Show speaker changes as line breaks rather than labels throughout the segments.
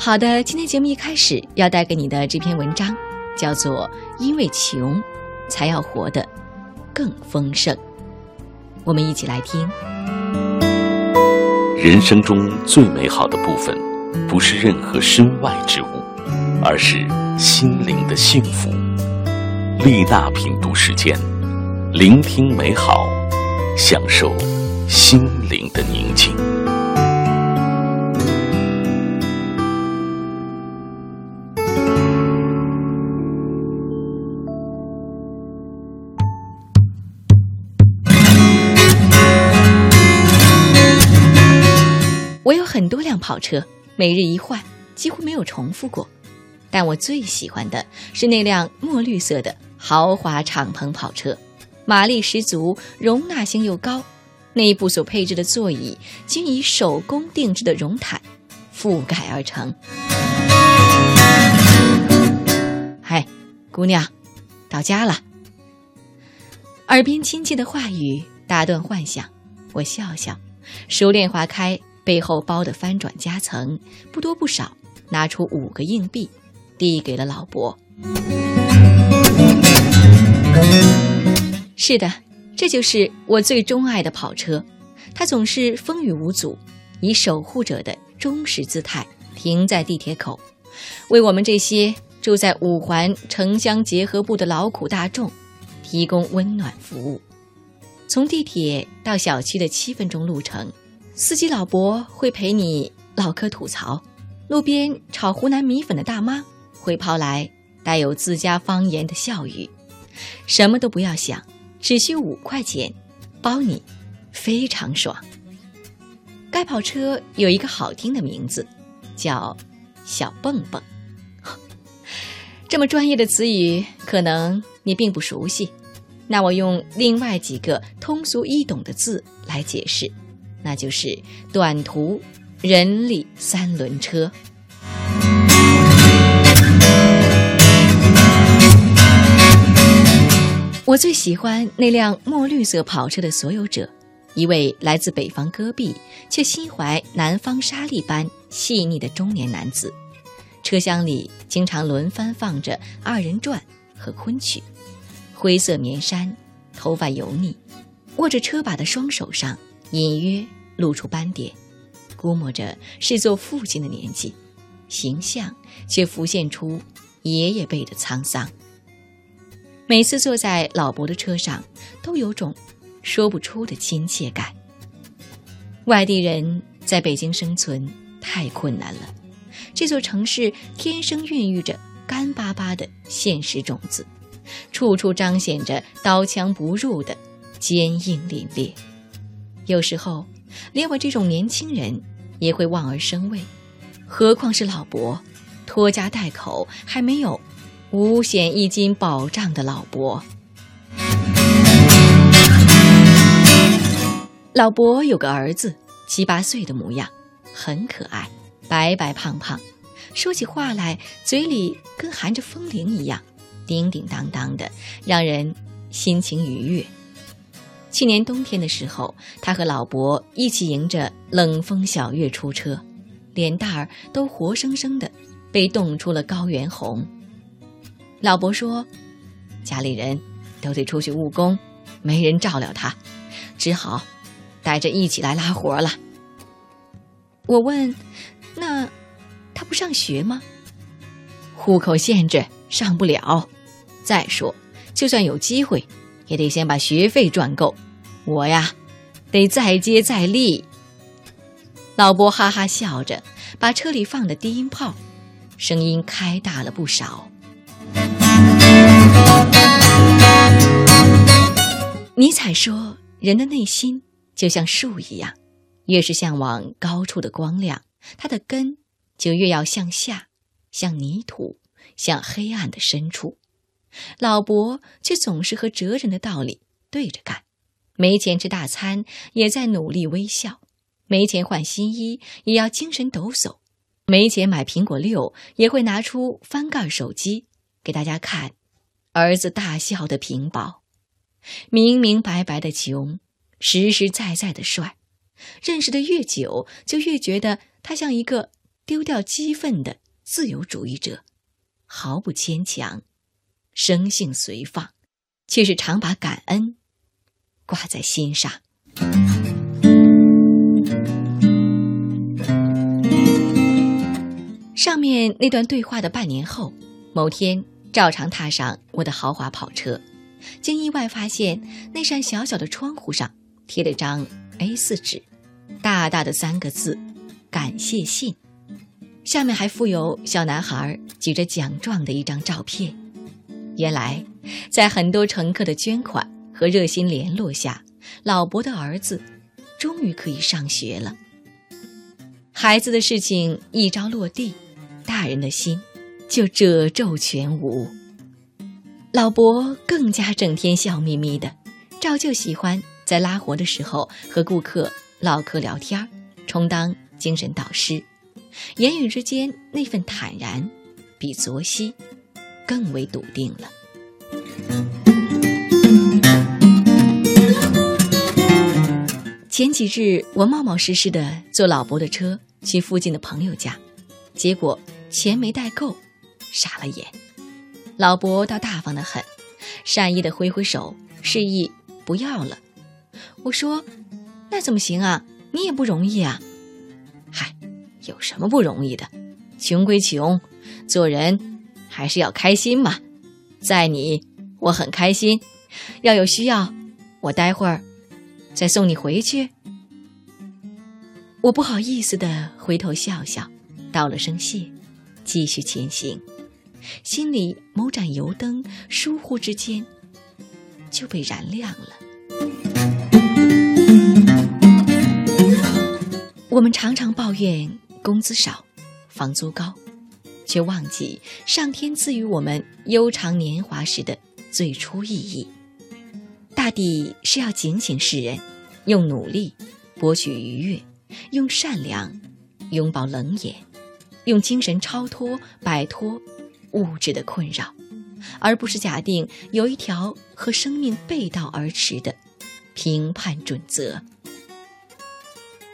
好的，今天节目一开始要带给你的这篇文章，叫做《因为穷，才要活得更丰盛》。我们一起来听。
人生中最美好的部分，不是任何身外之物，而是心灵的幸福。丽娜品读时间，聆听美好，享受心灵的宁静。
很多辆跑车，每日一换，几乎没有重复过。但我最喜欢的是那辆墨绿色的豪华敞篷跑车，马力十足，容纳性又高。内部所配置的座椅均以手工定制的绒毯覆盖而成。嗨，姑娘，到家了。耳边亲切的话语打断幻想，我笑笑，熟练划开背后包的翻转夹层，不多不少，拿出五个硬币。递给了老伯。是的，这就是我最钟爱的跑车。它总是风雨无阻，以守护者的忠实姿态停在地铁口，为我们这些住在五环城乡结合部的劳苦大众提供温暖服务。从地铁到小区的七分钟路程，司机老伯会陪你唠嗑吐槽，路边炒湖南米粉的大妈。会抛来带有自家方言的笑语，什么都不要想，只需五块钱，包你非常爽。该跑车有一个好听的名字，叫“小蹦蹦”。这么专业的词语，可能你并不熟悉，那我用另外几个通俗易懂的字来解释，那就是短途人力三轮车。我最喜欢那辆墨绿色跑车的所有者，一位来自北方戈壁却心怀南方沙砾般细腻的中年男子。车厢里经常轮番放着二人转和昆曲。灰色棉衫，头发油腻，握着车把的双手上隐约露出斑点，估摸着是做父亲的年纪，形象却浮现出爷爷辈的沧桑。每次坐在老伯的车上，都有种说不出的亲切感。外地人在北京生存太困难了，这座城市天生孕育着干巴巴的现实种子，处处彰显着刀枪不入的坚硬凛冽。有时候，连我这种年轻人也会望而生畏，何况是老伯，拖家带口还没有。五险一金保障的老伯，老伯有个儿子，七八岁的模样，很可爱，白白胖胖，说起话来嘴里跟含着风铃一样，叮叮当当的，让人心情愉悦。去年冬天的时候，他和老伯一起迎着冷风小月出车，脸蛋儿都活生生的被冻出了高原红。老伯说：“家里人都得出去务工，没人照料他，只好带着一起来拉活了。”我问：“那他不上学吗？”户口限制上不了。再说，就算有机会，也得先把学费赚够。我呀，得再接再厉。老伯哈哈笑着，把车里放的低音炮声音开大了不少。尼采说：“人的内心就像树一样，越是向往高处的光亮，它的根就越要向下，像泥土，向黑暗的深处。”老伯却总是和哲人的道理对着干，没钱吃大餐也在努力微笑，没钱换新衣也要精神抖擞，没钱买苹果六也会拿出翻盖手机给大家看，儿子大笑的屏保。明明白白的穷，实实在在的帅。认识的越久，就越觉得他像一个丢掉激愤的自由主义者，毫不牵强，生性随放，却是常把感恩挂在心上。上面那段对话的半年后，某天照常踏上我的豪华跑车，竟意外发现那扇小小的窗户上贴了张 A4 纸，大大的三个字“感谢信”，下面还附有小男孩举着奖状的一张照片。原来，在很多乘客的捐款和热心联络下，老伯的儿子终于可以上学了。孩子的事情一朝落地。大人的心就褶皱全无。老伯更加整天笑眯眯的，照旧喜欢在拉活的时候和顾客唠嗑聊天充当精神导师，言语之间那份坦然，比昨夕更为笃定了。前几日，我冒冒失失的坐老伯的车去附近的朋友家，结果。钱没带够，傻了眼。老伯倒大方的很，善意的挥挥手，示意不要了。我说：“那怎么行啊？你也不容易啊。”嗨，有什么不容易的？穷归穷，做人还是要开心嘛。在你，我很开心。要有需要，我待会儿再送你回去。我不好意思的回头笑笑，道了声谢。继续前行，心里某盏油灯疏忽之间就被燃亮了。我们常常抱怨工资少、房租高，却忘记上天赐予我们悠长年华时的最初意义，大抵是要警醒世人，用努力博取愉悦，用善良拥抱冷眼。用精神超脱，摆脱物质的困扰，而不是假定有一条和生命背道而驰的评判准则。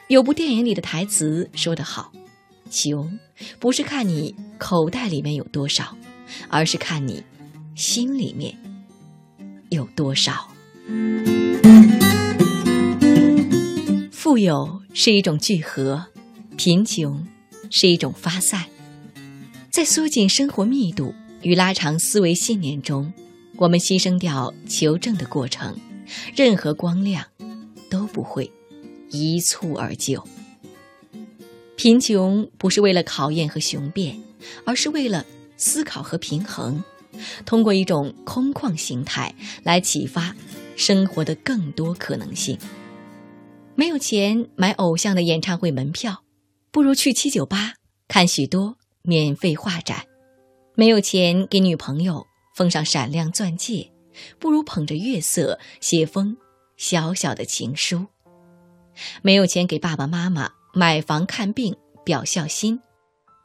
有部电影里的台词说得好：“穷不是看你口袋里面有多少，而是看你心里面有多少。”富有是一种聚合，贫穷。是一种发散，在缩紧生活密度与拉长思维信念中，我们牺牲掉求证的过程，任何光亮都不会一蹴而就。贫穷不是为了考验和雄辩，而是为了思考和平衡，通过一种空旷形态来启发生活的更多可能性。没有钱买偶像的演唱会门票。不如去七九八看许多免费画展，没有钱给女朋友奉上闪亮钻戒，不如捧着月色写封小小的情书。没有钱给爸爸妈妈买房看病表孝心，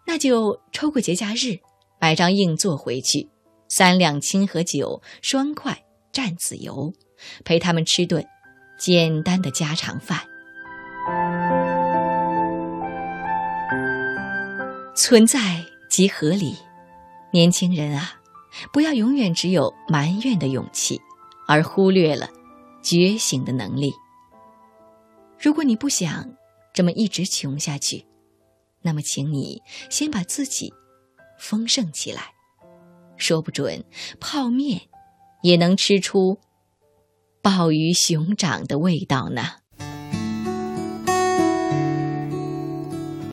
那就抽个节假日买张硬座回去，三两清河酒，双筷蘸子油，陪他们吃顿简单的家常饭。存在即合理，年轻人啊，不要永远只有埋怨的勇气，而忽略了觉醒的能力。如果你不想这么一直穷下去，那么请你先把自己丰盛起来，说不准泡面也能吃出鲍鱼熊掌的味道呢。